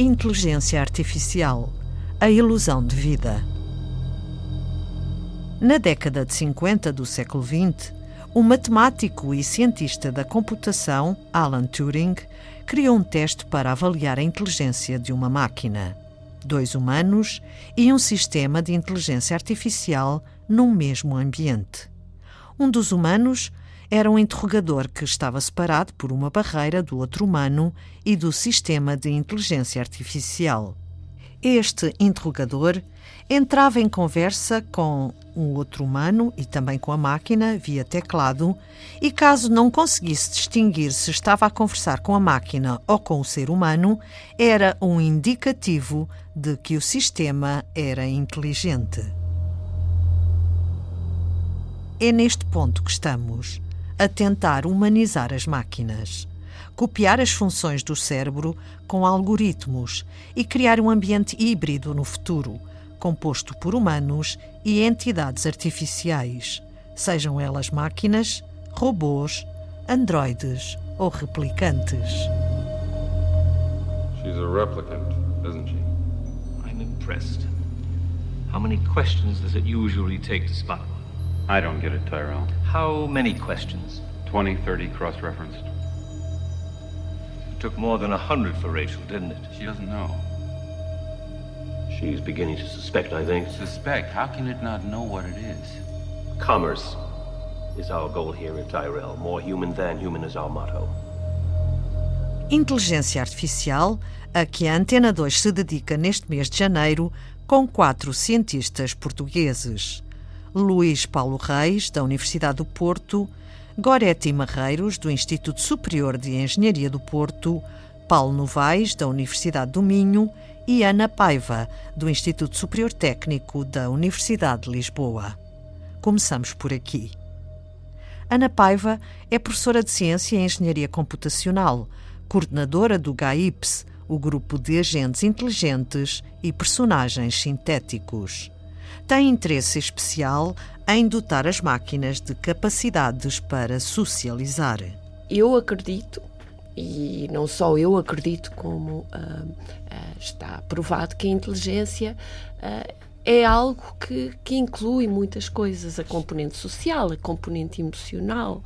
Inteligência Artificial A ilusão de vida. Na década de 50 do século XX, o matemático e cientista da computação, Alan Turing, criou um teste para avaliar a inteligência de uma máquina. Dois humanos e um sistema de inteligência artificial num mesmo ambiente. Um dos humanos era um interrogador que estava separado por uma barreira do outro humano e do sistema de inteligência artificial. Este interrogador entrava em conversa com um outro humano e também com a máquina via teclado, e caso não conseguisse distinguir se estava a conversar com a máquina ou com o ser humano, era um indicativo de que o sistema era inteligente. É neste ponto que estamos, a tentar humanizar as máquinas, copiar as funções do cérebro com algoritmos e criar um ambiente híbrido no futuro, composto por humanos e entidades artificiais, sejam elas máquinas, robôs, androides ou replicantes. She's a replicant, isn't she? I'm impressed. How many questions does it usually take to spot? I don't get it, Tyrell. How many questions? 20, 30 cross referenced. It took more than a hundred for Rachel, didn't it? She doesn't know. She's beginning to suspect, I think. Suspect? How can it not know what it is? Commerce is our goal here at Tyrell. More human than human is our motto. Inteligência Artificial, a que a Antena 2 se dedica neste mês de janeiro, com quatro cientistas portugueses. Luís Paulo Reis, da Universidade do Porto, Goretti Marreiros, do Instituto Superior de Engenharia do Porto, Paulo Novaes, da Universidade do Minho e Ana Paiva, do Instituto Superior Técnico da Universidade de Lisboa. Começamos por aqui. Ana Paiva é professora de Ciência e Engenharia Computacional, coordenadora do GAIPS, o grupo de agentes inteligentes e personagens sintéticos. Tem interesse especial em dotar as máquinas de capacidades para socializar. Eu acredito, e não só eu acredito, como uh, uh, está provado que a inteligência uh, é algo que, que inclui muitas coisas, a componente social, a componente emocional.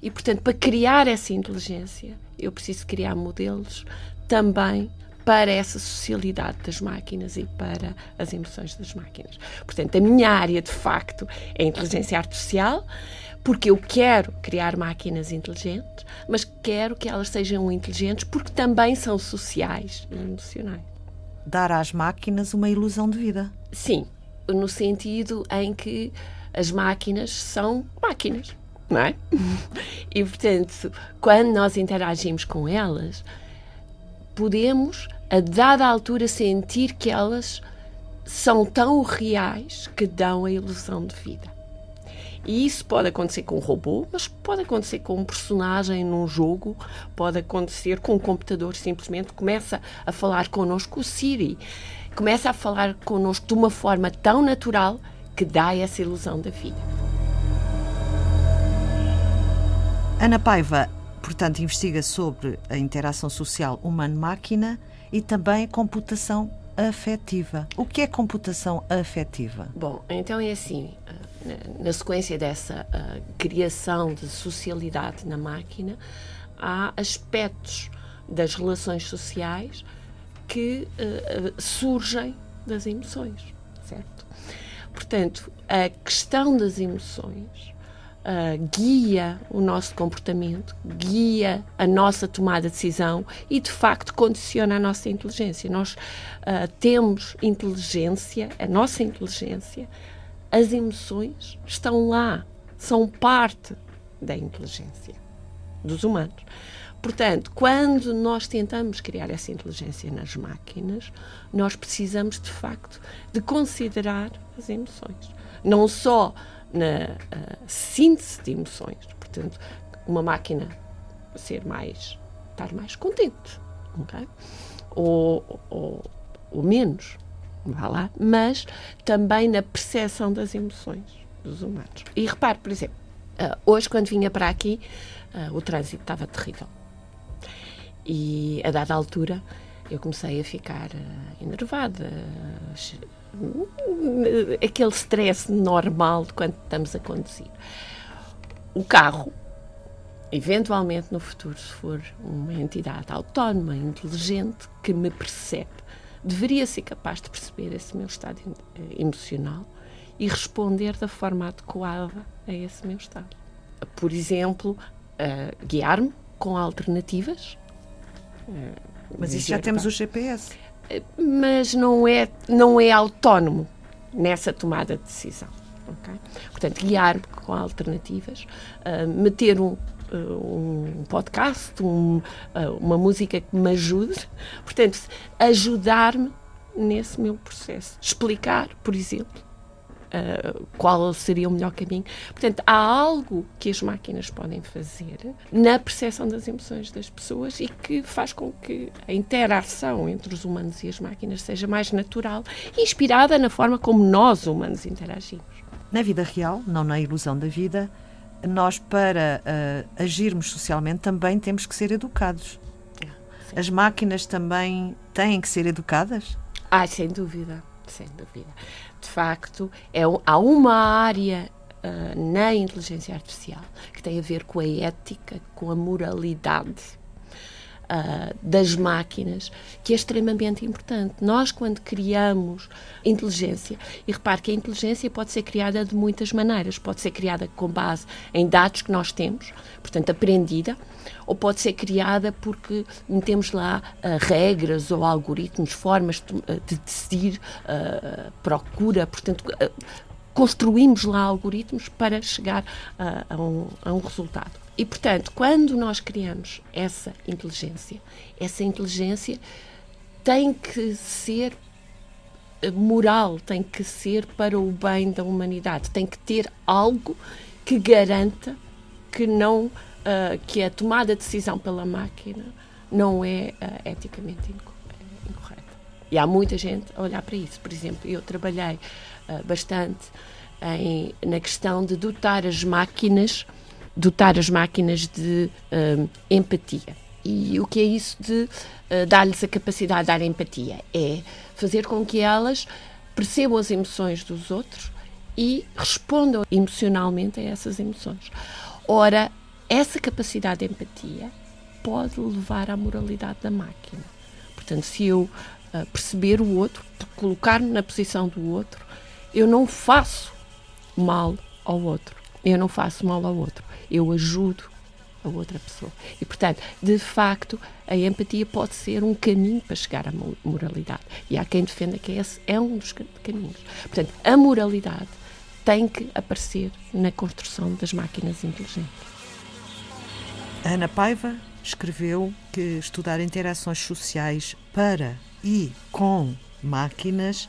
E, portanto, para criar essa inteligência, eu preciso criar modelos também para essa socialidade das máquinas e para as emoções das máquinas. Portanto, a minha área, de facto, é a inteligência artificial, porque eu quero criar máquinas inteligentes, mas quero que elas sejam inteligentes porque também são sociais e emocionais. Dar às máquinas uma ilusão de vida. Sim, no sentido em que as máquinas são máquinas, não é? E, portanto, quando nós interagimos com elas, podemos, a dada altura, sentir que elas são tão reais que dão a ilusão de vida. E isso pode acontecer com um robô, mas pode acontecer com um personagem num jogo, pode acontecer com um computador, simplesmente começa a falar connosco, o Siri, começa a falar connosco de uma forma tão natural que dá essa ilusão da vida. Ana Paiva, portanto, investiga sobre a interação social humano-máquina e também computação afetiva. O que é computação afetiva? Bom, então é assim, na sequência dessa uh, criação de socialidade na máquina, há aspectos das relações sociais que uh, surgem das emoções, certo? Portanto, a questão das emoções Uh, guia o nosso comportamento, guia a nossa tomada de decisão e, de facto, condiciona a nossa inteligência. Nós uh, temos inteligência, a nossa inteligência, as emoções estão lá, são parte da inteligência dos humanos. Portanto, quando nós tentamos criar essa inteligência nas máquinas, nós precisamos, de facto, de considerar as emoções. Não só na uh, síntese de emoções. Portanto, uma máquina ser mais, estar mais contente, ok? Ou, ou, ou menos, vá lá, mas também na percepção das emoções dos humanos. E repare, por exemplo, uh, hoje quando vinha para aqui, uh, o trânsito estava terrível. E a dada altura eu comecei a ficar uh, enervada, aquele stress normal de quando estamos a conduzir. O carro, eventualmente no futuro, se for uma entidade autónoma, inteligente, que me percebe, deveria ser capaz de perceber esse meu estado eh, emocional e responder da forma adequada a esse meu estado. Por exemplo, uh, guiar-me com alternativas. Uh, Mas isso já temos o GPS. Uh, mas não é, não é autónomo nessa tomada de decisão. Okay? Portanto, guiar-me com alternativas, meter um, um podcast, um, uma música que me ajude, portanto, ajudar-me nesse meu processo. Explicar, por exemplo, uh, qual seria o melhor caminho. Portanto, há algo que as máquinas podem fazer na percepção das emoções das pessoas e que faz com que a interação entre os humanos e as máquinas seja mais natural, inspirada na forma como nós, humanos, interagimos. Na vida real, não na ilusão da vida, nós, para uh, agirmos socialmente, também temos que ser educados. Ah, as máquinas também têm que ser educadas? Ah, sem dúvida, sem dúvida de facto, é, há uma área uh, na inteligência artificial que tem a ver com a ética, com a moralidade. Uh, das máquinas, que é extremamente importante. Nós, quando criamos inteligência, e repare que a inteligência pode ser criada de muitas maneiras, pode ser criada com base em dados que nós temos, portanto, aprendida, ou pode ser criada porque metemos lá uh, regras ou algoritmos, formas de, uh, de decidir, uh, procura, portanto, construímos lá algoritmos para chegar a um, a um resultado. E, portanto, quando nós criamos essa inteligência, essa inteligência tem que ser moral, tem que ser para o bem da humanidade, tem que ter algo que garanta que não uh, que a tomada de decisão pela máquina não é uh, eticamente incorreta. E há muita gente a olhar para isso. Por exemplo, eu trabalhei uh, bastante em, na questão de dotar as máquinas, dotar as máquinas de empatia. E o que é isso de dar-lhes a capacidade de dar empatia? É fazer com que elas percebam as emoções dos outros e respondam emocionalmente a essas emoções. Ora, essa capacidade de empatia pode levar à moralidade da máquina. Portanto, se eu uh, perceber o outro, colocar-me na posição do outro, eu não faço mal ao outro. Eu não faço mal ao outro. Eu ajudo a outra pessoa. E, portanto, de facto, a empatia pode ser um caminho para chegar à moralidade. E há quem defenda que esse é um dos caminhos. Portanto, a moralidade tem que aparecer na construção das máquinas inteligentes. Ana Paiva escreveu que estudar interações sociais para e com máquinas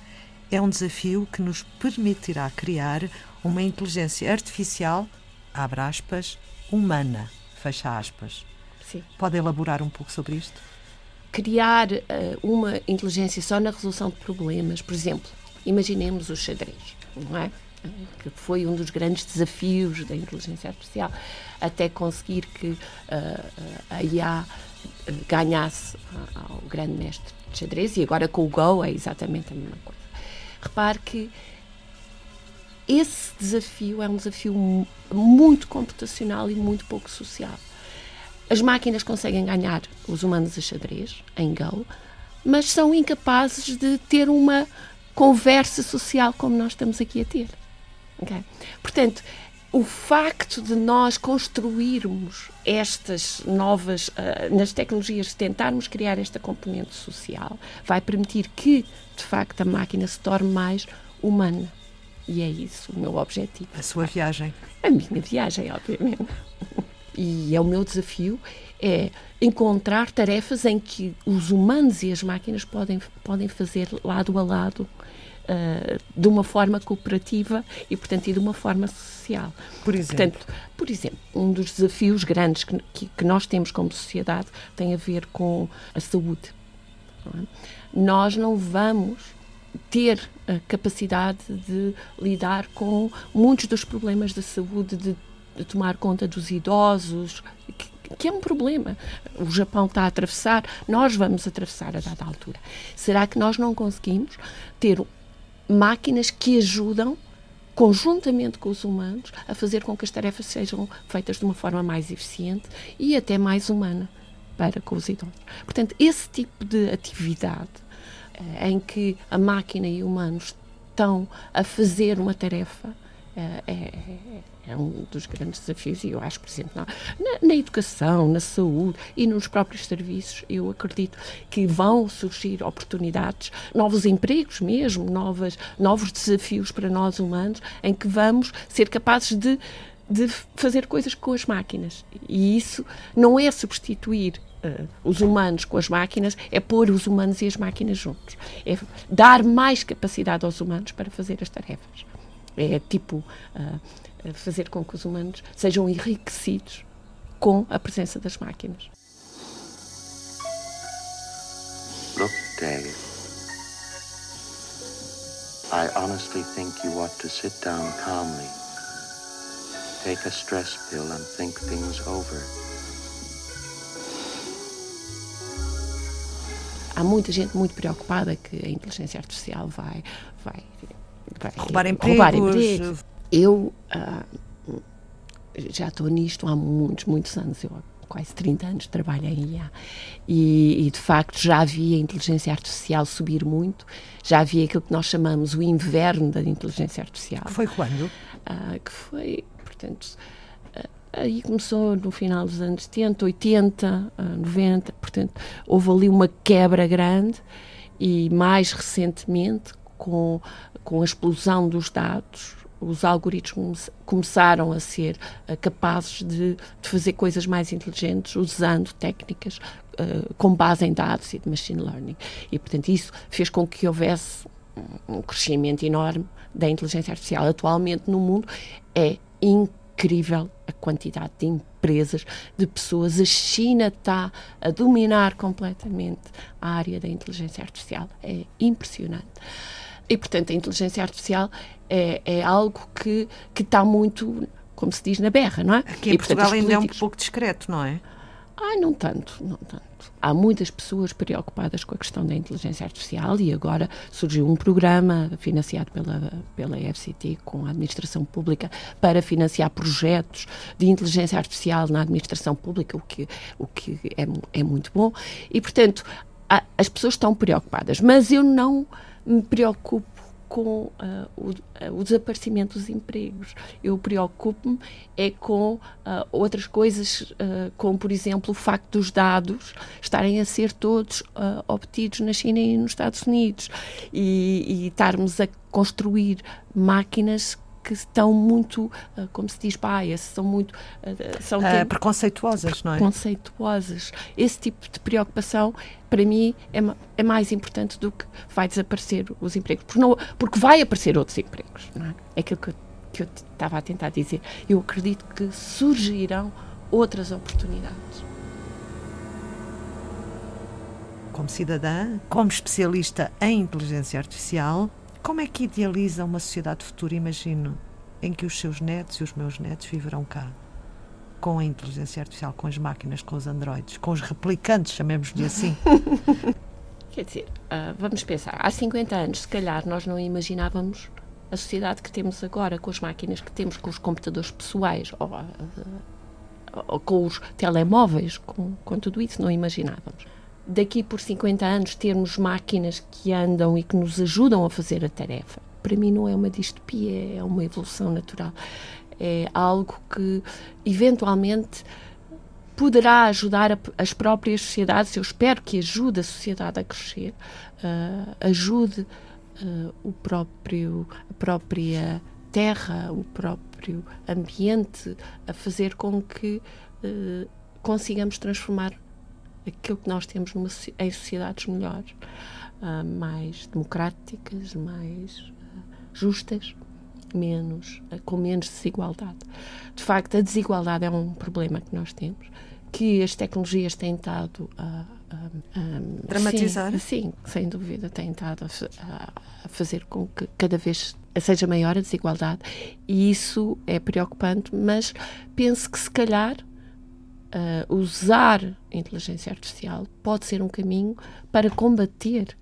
é um desafio que nos permitirá criar uma inteligência artificial, abre aspas, humana, fecha aspas. Sim. Pode elaborar um pouco sobre isto? Criar uh, uma inteligência só na resolução de problemas, por exemplo, imaginemos o xadrez, não é? que foi um dos grandes desafios da inteligência artificial, até conseguir que uh, a IA eh, ganhasse ao grande mestre de xadrez, e agora com o Go é exatamente a mesma coisa. Repare que esse desafio é um desafio muito computacional e muito pouco social. As máquinas conseguem ganhar os humanos a xadrez, em Go, mas são incapazes de ter uma conversa social como nós estamos aqui a ter. Okay? Portanto, o facto de nós construirmos estas novas, uh, nas tecnologias, tentarmos criar esta componente social, vai permitir que, de facto, a máquina se torne mais humana. E é isso o meu objetivo. A sua viagem. A minha viagem, obviamente. E é o meu desafio é encontrar tarefas em que os humanos e as máquinas podem, podem fazer lado a lado uh, de uma forma cooperativa e, portanto, e de uma forma social. Por exemplo? Portanto, por exemplo, um dos desafios grandes que, que, que nós temos como sociedade tem a ver com a saúde. Não é? Nós não vamos ter a capacidade de lidar com muitos dos problemas da saúde, de, de tomar conta dos idosos, que, que é um problema. O Japão está a atravessar, nós vamos atravessar a dada altura. Será que nós não conseguimos ter máquinas que ajudam conjuntamente com os humanos, a fazer com que as tarefas sejam feitas de uma forma mais eficiente e até mais humana para com os idosos. Portanto, esse tipo de atividade em que a máquina e humanos estão a fazer uma tarefa é, é, é, um dos grandes desafios e eu acho, por exemplo, na, na, educação, na saúde e nos próprios serviços, eu acredito que vão surgir oportunidades, novos empregos mesmo, novas, novos desafios para nós humanos, em que vamos ser capazes de, de fazer coisas com as máquinas. E isso não é substituir uh, os humanos com as máquinas, é pôr os humanos e as máquinas juntos. É dar mais capacidade aos humanos para fazer as tarefas. É tipo uh, fazer com que os humanos sejam enriquecidos com a presença das máquinas. Look, Dave. I honestly think you ought to sit down calmly. Take a stress pill and think things over. Há muita gente muito preocupada que a inteligência artificial vai, vai roubar empregos. Roubar empregos. Eu uh, já estou nisto há muitos, muitos anos. Eu quase 30 anos trabalho em IA. E, e, de facto já havia a inteligência artificial subir muito, já havia aquilo que nós chamamos o inverno da inteligência artificial. Foi quando? Uh, que foi, portanto, aí começou no final dos anos 70, 80, 90, portanto, houve ali uma quebra grande e mais recentemente, com com a explosão dos dados, os algoritmos começaram a ser uh, capazes de, de, fazer coisas mais inteligentes usando técnicas uh, com base em dados e de machine learning. E, portanto, isso fez com que houvesse um crescimento enorme da inteligência artificial. Atualmente, no mundo, é incrível a quantidade de empresas, de pessoas. A China está a dominar completamente a área da inteligência artificial. É impressionante. E, portanto, a inteligência artificial é, é algo que, que está muito, como se diz, na berra, não é? Aqui em e, Portugal portanto, ainda políticos... é um pouco discreto, não é? Ai, não tanto, não tanto. Há muitas pessoas preocupadas com a questão da inteligência artificial e agora surgiu um programa financiado pela, pela FCT com a administração pública para financiar projetos de inteligência artificial na administração pública, o que, o que é, é muito bom. E, portanto, há, as pessoas estão preocupadas, mas eu não me preocupo com uh, o, uh, o, desaparecimento dos empregos. Eu preocupo-me é com uh, outras coisas, como, por exemplo, o facto dos dados estarem a ser todos obtidos na China e nos Estados Unidos e, e estarmos a construir máquinas que estão muito, uh, como se diz, bias, são muito... Uh, são uh, preconceituosas, não é? Preconceituosas. Esse tipo de preocupação, para mim, é, é mais importante do que vai desaparecer os empregos. Porque, não, porque vai aparecer outros empregos, não é? É aquilo que eu, que eu estava a tentar dizer. Eu acredito que surgirão outras oportunidades como cidadã, como especialista em inteligência artificial, como é que idealiza uma sociedade futura, imagino, em que os seus netos e os meus netos viverão cá? Com a inteligência artificial, com as máquinas, com os androides, com os replicantes, chamemos-lhe assim. Quer dizer, uh, vamos pensar, há 50 anos, se calhar, nós não imaginávamos a sociedade que temos agora, com as máquinas que temos, com os computadores pessoais, ou, uh, ou com os telemóveis, com, com tudo isso, não imaginávamos daqui por 50 anos termos máquinas que andam e que nos ajudam a fazer a tarefa, para mim não é uma distopia, é uma evolução natural. É algo que eventualmente poderá ajudar a, as próprias sociedades. Eu espero que ajude a sociedade a crescer, uh, ajude uh, o próprio, a própria terra, o próprio ambiente a fazer com que uh, consigamos transformar aquilo que nós temos numa, em sociedades melhores, uh, mais democráticas, mais uh, justas, menos, uh, com menos desigualdade. De facto, a desigualdade é um problema que nós temos, que as tecnologias têm estado a. Dramatizar? Sim, sim, sem dúvida, têm estado a, a fazer com que cada vez seja maior a desigualdade e isso é preocupante, mas penso que se calhar uh, usar a inteligência artificial pode ser um caminho para combater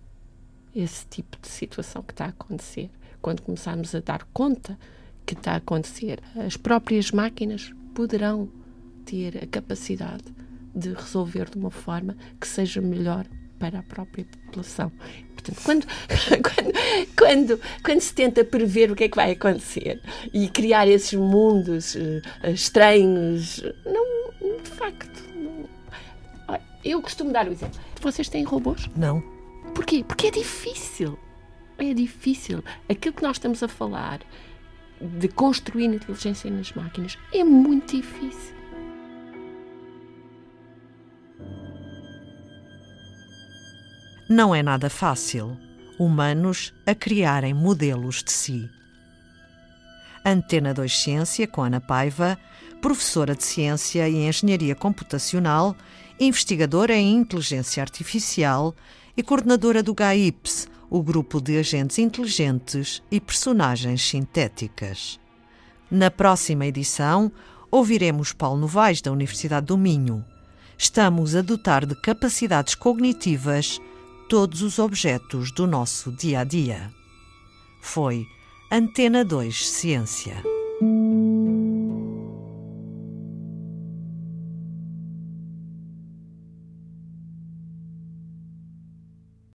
esse tipo de situação que está a acontecer. Quando começarmos a dar conta que está a acontecer, as próprias máquinas poderão ter a capacidade de resolver de uma forma que seja melhor para a própria população. Portanto, quando, quando, quando, quando se tenta prever o que é que vai acontecer e criar esses mundos uh, estranhos, não, de facto. Eu costumo dar o exemplo. Vocês têm robôs? Não. Porquê? Porque é difícil. É difícil. Aquilo que nós estamos a falar de construir inteligência nas máquinas é muito difícil. Não é nada fácil humanos a criarem modelos de si. Antena 2 Ciência com Ana Paiva, professora de Ciência e Engenharia Computacional, investigadora em Inteligência Artificial e coordenadora do GAIPS, o grupo de agentes inteligentes e personagens sintéticas. Na próxima edição, ouviremos Paulo Novaes, da Universidade do Minho. Estamos a dotar de capacidades cognitivas todos os objetos do nosso dia a dia. Foi Antena 2 Ciência.